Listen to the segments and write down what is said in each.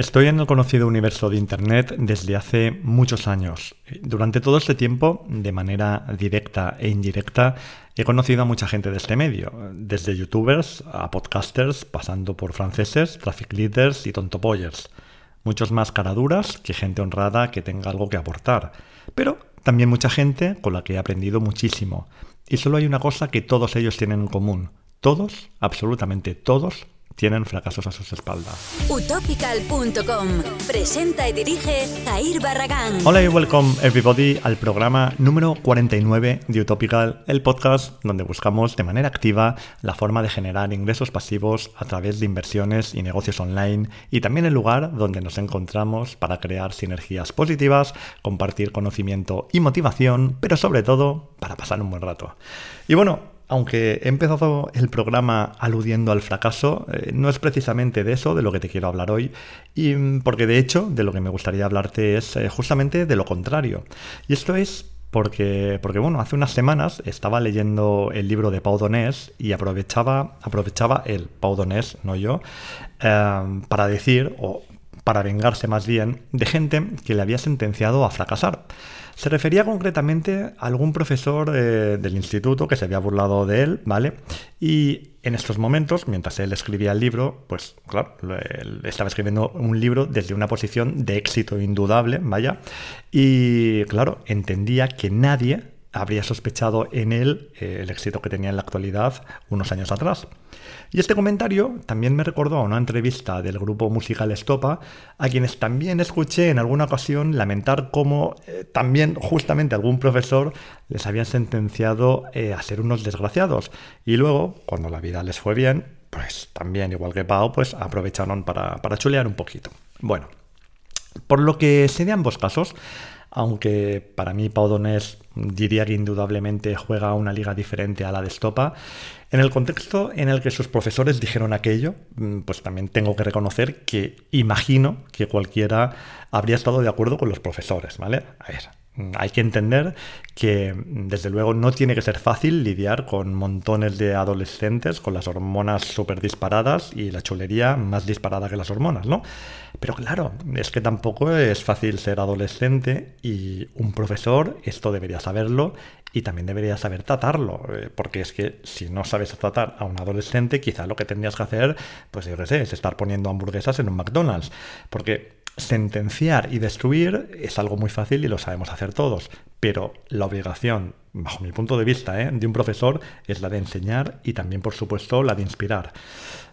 Estoy en el conocido universo de Internet desde hace muchos años. Durante todo este tiempo, de manera directa e indirecta, he conocido a mucha gente de este medio, desde youtubers a podcasters, pasando por franceses, traffic leaders y tontopoyers. Muchos más caraduras que gente honrada que tenga algo que aportar. Pero también mucha gente con la que he aprendido muchísimo. Y solo hay una cosa que todos ellos tienen en común. Todos, absolutamente todos, tienen fracasos a sus espaldas. Utopical.com presenta y dirige Jair Barragán. Hola y welcome everybody al programa número 49 de Utopical, el podcast donde buscamos de manera activa la forma de generar ingresos pasivos a través de inversiones y negocios online y también el lugar donde nos encontramos para crear sinergias positivas, compartir conocimiento y motivación, pero sobre todo para pasar un buen rato. Y bueno, aunque he empezado el programa aludiendo al fracaso, eh, no es precisamente de eso de lo que te quiero hablar hoy, y mm, porque de hecho de lo que me gustaría hablarte es eh, justamente de lo contrario. Y esto es porque, porque, bueno, hace unas semanas estaba leyendo el libro de Pau Donés y aprovechaba, aprovechaba el Pau Donés, no yo, eh, para decir, o para vengarse más bien, de gente que le había sentenciado a fracasar. Se refería concretamente a algún profesor eh, del instituto que se había burlado de él, ¿vale? Y en estos momentos, mientras él escribía el libro, pues claro, él estaba escribiendo un libro desde una posición de éxito indudable, vaya, y claro, entendía que nadie habría sospechado en él eh, el éxito que tenía en la actualidad unos años atrás. Y este comentario también me recordó a una entrevista del grupo musical Estopa, a quienes también escuché en alguna ocasión lamentar cómo eh, también justamente algún profesor les había sentenciado eh, a ser unos desgraciados. Y luego, cuando la vida les fue bien, pues también, igual que Pau, pues aprovecharon para, para chulear un poquito. Bueno, por lo que sé de ambos casos, aunque para mí Pau diría que indudablemente juega una liga diferente a la de Estopa. En el contexto en el que sus profesores dijeron aquello, mm, pues también tengo que reconocer que imagino que cualquiera habría estado de acuerdo con los profesores, ¿vale? A ver, hay que entender que mm, desde luego no tiene que ser fácil lidiar con montones de adolescentes con las hormonas súper disparadas y la chulería más disparada que las hormonas, ¿no? Pero claro, es que tampoco es fácil ser adolescente y un profesor esto debería saberlo y también debería saber tratarlo, eh, porque es que si no sabes tratar a un adolescente, quizá lo que tendrías que hacer, pues yo qué sé, es estar poniendo hamburguesas en un McDonald's, porque sentenciar y destruir es algo muy fácil y lo sabemos hacer todos, pero la obligación, bajo mi punto de vista, ¿eh? de un profesor es la de enseñar y también, por supuesto, la de inspirar.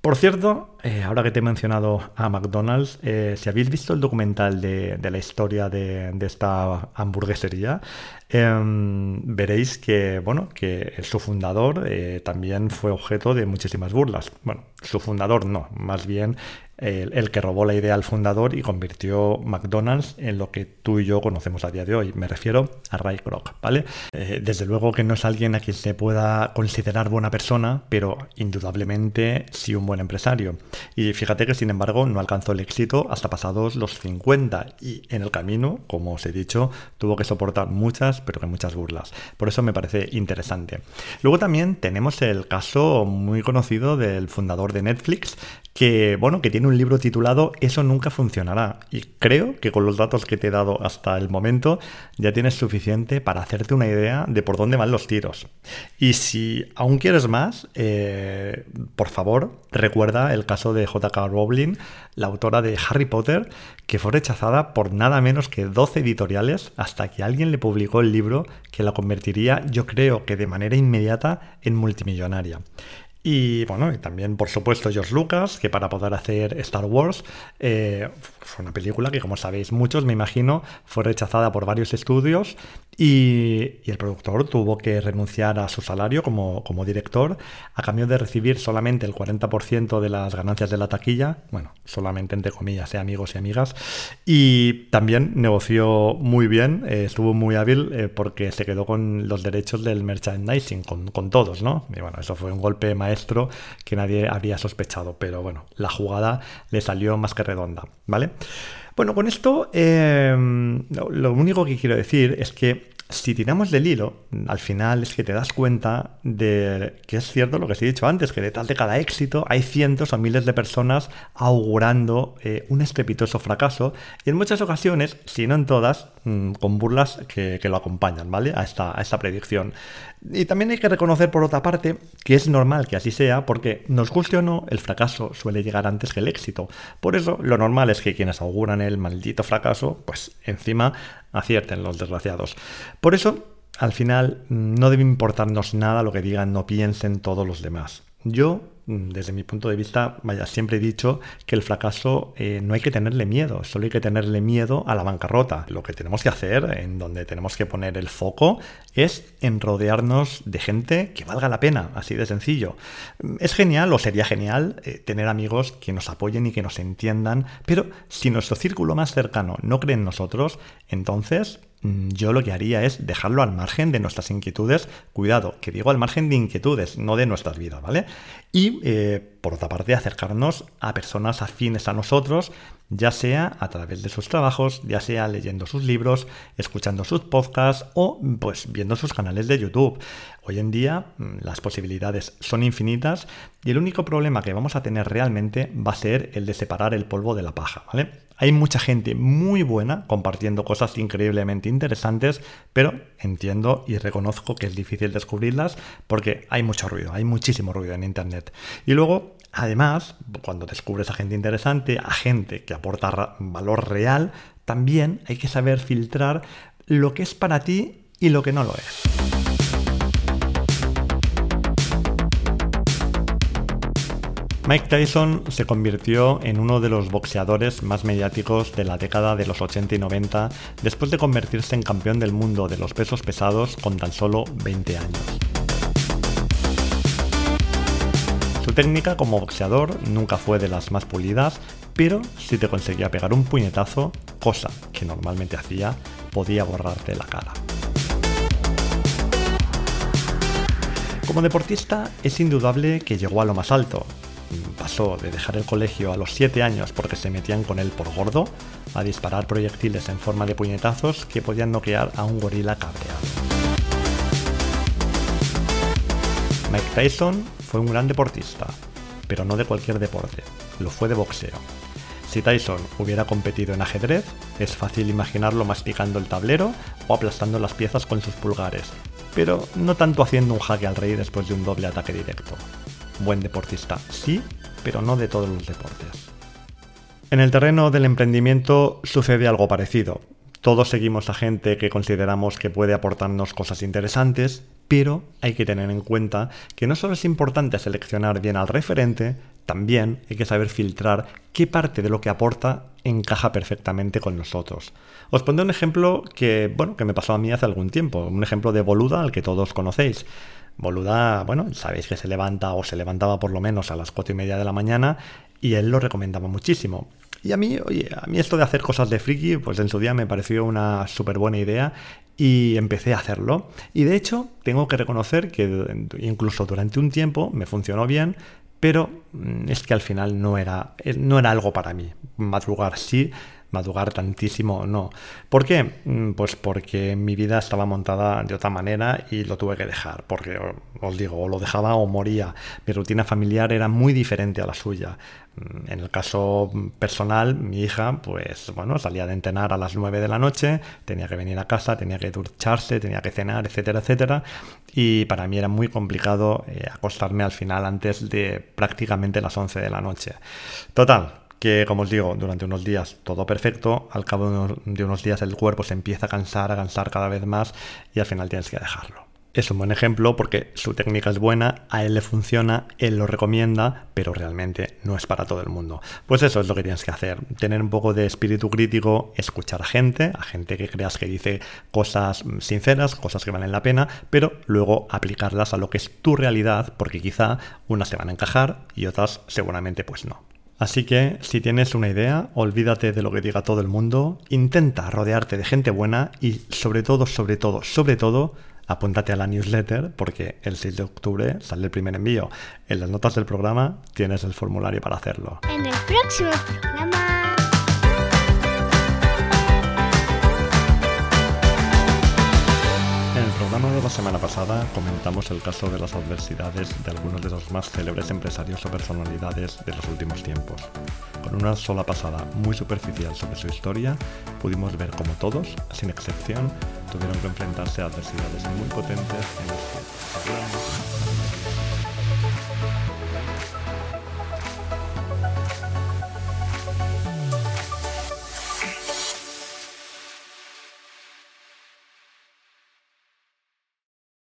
Por cierto, eh, ahora que te he mencionado a McDonald's, eh, si habéis visto el documental de, la historia de, esta hamburguesería, em, veréis que, bueno, que su fundador también fue objeto de muchísimas burlas. Bueno, su fundador no, más bien el, que robó la idea al fundador y convirtió McDonald's en lo que tú y yo conocemos a día de hoy. Me refiero a Ray Kroc, ¿vale? Eh, desde luego que no es alguien a quien se pueda considerar buena persona, pero indudablemente sí un buen empresario. Y fíjate que sin embargo no alcanzó el éxito hasta pasados los 50 y en el camino, como os he dicho, tuvo que soportar muchas, pero que muchas burlas. Por eso me parece interesante. Luego también tenemos el caso muy conocido del fundador de Netflix, que bueno, que tiene un libro titulado Eso nunca funcionará. Y creo que con los datos que te he dado hasta el momento ya tienes suficiente para hacerte una idea de por dónde van los tiros. Y si aún quieres más, eh, por favor, recuerda el caso de J.K. Rowling, la autora de Harry Potter, que fue rechazada por nada menos que 12 editoriales hasta que alguien le publicó el libro que la convertiría, yo creo que de manera inmediata, en multimillonaria. Y bueno, y también por supuesto George Lucas, que para poder hacer Star Wars eh, fue una película que como sabéis muchos, me imagino, fue rechazada por varios estudios y, el productor tuvo que renunciar a su salario como, director a cambio de recibir solamente el 40% de las ganancias de la taquilla, bueno, solamente entre comillas, eh, amigos y amigas, y también negoció muy bien, eh, estuvo muy hábil eh, porque se quedó con los derechos del merchandising, con, con, todos, ¿no? Y bueno, eso fue un golpe maestro que nadie había sospechado, pero bueno, la jugada le salió más que redonda, ¿vale? Bueno, con esto lo único que quiero decir es que si tiramos del hilo, al final es que te das cuenta de que es cierto lo que os he dicho antes, que detrás de cada éxito hay cientos o miles de personas augurando eh, un estrepitoso fracaso y en muchas ocasiones, si no en todas, mm, con burlas que, lo acompañan, ¿vale? A esta predicción. Y también hay que reconocer, por otra parte, que es normal que así sea, porque nos guste o no, el fracaso suele llegar antes que el éxito. Por eso, lo normal es que quienes auguran el maldito fracaso, pues encima acierten los desgraciados. Por eso, al final, no debe importarnos nada lo que digan, no piensen todos los demás. Yo desde mi punto de vista, vaya, siempre he dicho que el fracaso eh, no hay que tenerle miedo, solo hay que tenerle miedo a la bancarrota. Lo que tenemos que hacer, en donde tenemos que poner el foco, es en rodearnos de gente que valga la pena, así de sencillo. Mm, es genial o sería genial eh, tener amigos que nos apoyen y que nos entiendan, pero si nuestro círculo más cercano no cree en nosotros, entonces Mm, yo lo que haría es dejarlo al margen de nuestras inquietudes. Cuidado, que digo al margen de inquietudes, no de nuestras vidas, ¿vale? Y eh, por otra parte, acercarnos a personas afines a nosotros, ya sea a través de sus trabajos, ya sea leyendo sus libros, escuchando sus podcasts o pues viendo sus canales de YouTube. Hoy en día mm, las posibilidades son infinitas y el único problema que vamos a tener realmente va a ser el de separar el polvo de la paja, ¿vale? Hay mucha gente muy buena compartiendo cosas increíblemente interesantes, pero entiendo y reconozco que es difícil descubrirlas porque hay mucho ruido, hay muchísimo ruido en Internet. Y luego, además, cuando descubres a gente interesante, a gente que aporta valor real, también hay que saber filtrar lo que es para ti y lo que no lo es. Mike Tyson se convirtió en uno de los boxeadores más mediáticos de la década de los 80 y 90 después de convertirse en campeón del mundo de los pesos pesados con tan solo 20 años. Su técnica como boxeador nunca fue de las más pulidas, pero si te conseguía pegar un puñetazo, cosa que normalmente hacía, podía borrarte la cara. Como deportista es indudable que llegó a lo más alto, pasó de dejar el colegio a los 7 años porque se metían con él por gordo a disparar proyectiles en forma de puñetazos que podían noquear a un gorila cabreado. Mike Tyson fue un gran deportista, pero no de cualquier deporte, lo fue de boxeo. Si Tyson hubiera competido en ajedrez, es fácil imaginarlo masticando el tablero o aplastando las piezas con sus pulgares, pero no tanto haciendo un jaque al rey después de un doble ataque directo buen deportista, sí, pero no de todos los deportes. En el terreno del emprendimiento sucede algo parecido. Todos seguimos a gente que consideramos que puede aportarnos cosas interesantes, pero hay que tener en cuenta que no solo es importante seleccionar bien al referente, también hay que saber filtrar qué parte de lo que aporta encaja perfectamente con nosotros. Os pondré un ejemplo que, bueno, que me pasó a mí hace algún tiempo, un ejemplo de Boluda al que todos conocéis. Boluda, bueno, sabéis que se levanta o se levantaba por lo menos a las cuatro y media de la mañana y él lo recomendaba muchísimo. Y a mí, oye, a mí esto de hacer cosas de friki, pues en su día me pareció una súper buena idea y empecé a hacerlo. Y de hecho, tengo que reconocer que incluso durante un tiempo me funcionó bien, pero mm, es que al final no era, no era algo para mí. Madrugar sí, madrugar tantísimo, no. ¿Por qué? Mm, pues porque mi vida estaba montada de otra manera y lo tuve que dejar, porque os digo, o lo dejaba o moría. Mi rutina familiar era muy diferente a la suya. Mm, en el caso personal, mi hija, pues bueno, salía de entrenar a las 9 de la noche, tenía que venir a casa, tenía que ducharse, tenía que cenar, etcétera, etcétera. Y para mí era muy complicado eh, acostarme al final antes de prácticamente las 11 de la noche. Total, que como os digo, durante unos días todo perfecto, al cabo de unos, días el cuerpo se empieza a cansar, a cansar cada vez más y al final tienes que dejarlo. Es un buen ejemplo porque su técnica es buena, a él le funciona, él lo recomienda, pero realmente no es para todo el mundo. Pues eso es lo que tienes que hacer, tener un poco de espíritu crítico, escuchar a gente, a gente que creas que dice cosas sinceras, cosas que valen la pena, pero luego aplicarlas a lo que es tu realidad, porque quizá unas te van a encajar y otras seguramente pues no. Así que si tienes una idea, olvídate de lo que diga todo el mundo, intenta rodearte de gente buena y sobre todo, sobre todo, sobre todo, apúntate a la newsletter porque el 6 de octubre sale el primer envío. En las notas del programa tienes el formulario para hacerlo. En el próximo programa pasada comentamos el caso de las adversidades de algunos de los más célebres empresarios o personalidades de los últimos tiempos. Con una sola pasada muy superficial sobre su historia, pudimos ver cómo todos, sin excepción, tuvieron que enfrentarse a adversidades muy potentes en seguramente